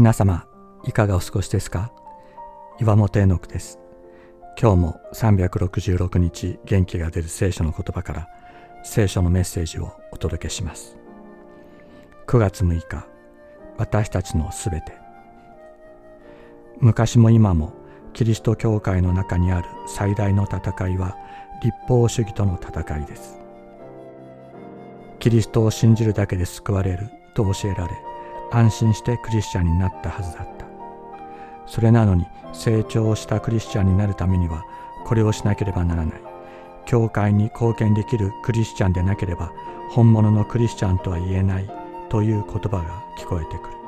皆様いかがお過ごしですか？岩本絵の句です。今日も366日元気が出る聖書の言葉から聖書のメッセージをお届けします。9月6日私たちのすべて。昔も今もキリスト教会の中にある最大の戦いは立法主義との戦いです。キリストを信じるだけで救われると教えられ安心してクリスチャンになったはずだった。それなのに成長したクリスチャンになるためにはこれをしなければならない。教会に貢献できるクリスチャンでなければ本物のクリスチャンとは言えないという言葉が聞こえてくる。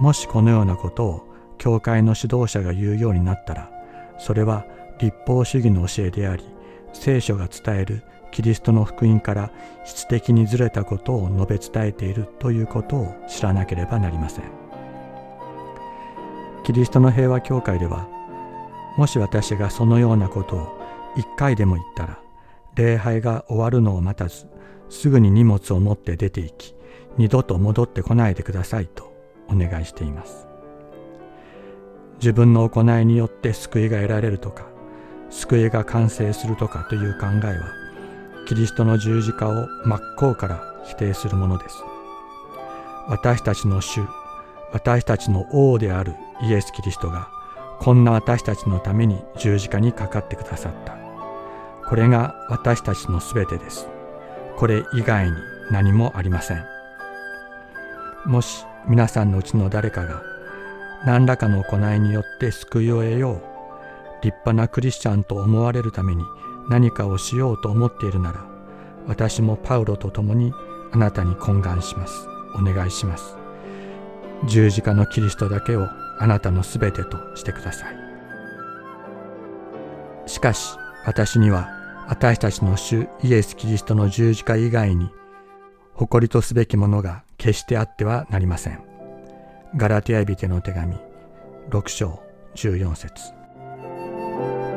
もしこのようなことを教会の指導者が言うようになったらそれは立法主義の教えであり聖書が伝えるキリストの福音から質的にずれたことを述べ伝えているということを知らなければなりません。キリストの平和教会ではもし私がそのようなことを一回でも言ったら礼拝が終わるのを待たずすぐに荷物を持って出て行き二度と戻ってこないでくださいとお願いしています。自分の行いによって救いが得られるとか救いが完成するとかという考えはキリストの十字架を真っ向から否定するものです。私たちの主、私たちの王であるイエス・キリストが、こんな私たちのために十字架にかかってくださった。これが私たちのすべてです。これ以外に何もありません。もし皆さんのうちの誰かが何らかの行いによって救いを得よう、立派なクリスチャンと思われるために何かをしようと思っているなら私もパウロと共にあなたに懇願します。お願いします。十字架のキリストだけをあなたのすべてとしてください。しかし私には私たちの主イエス・キリストの十字架以外に誇りとすべきものが決してあってはなりません。ガラテヤビテの手紙6章14節。thank you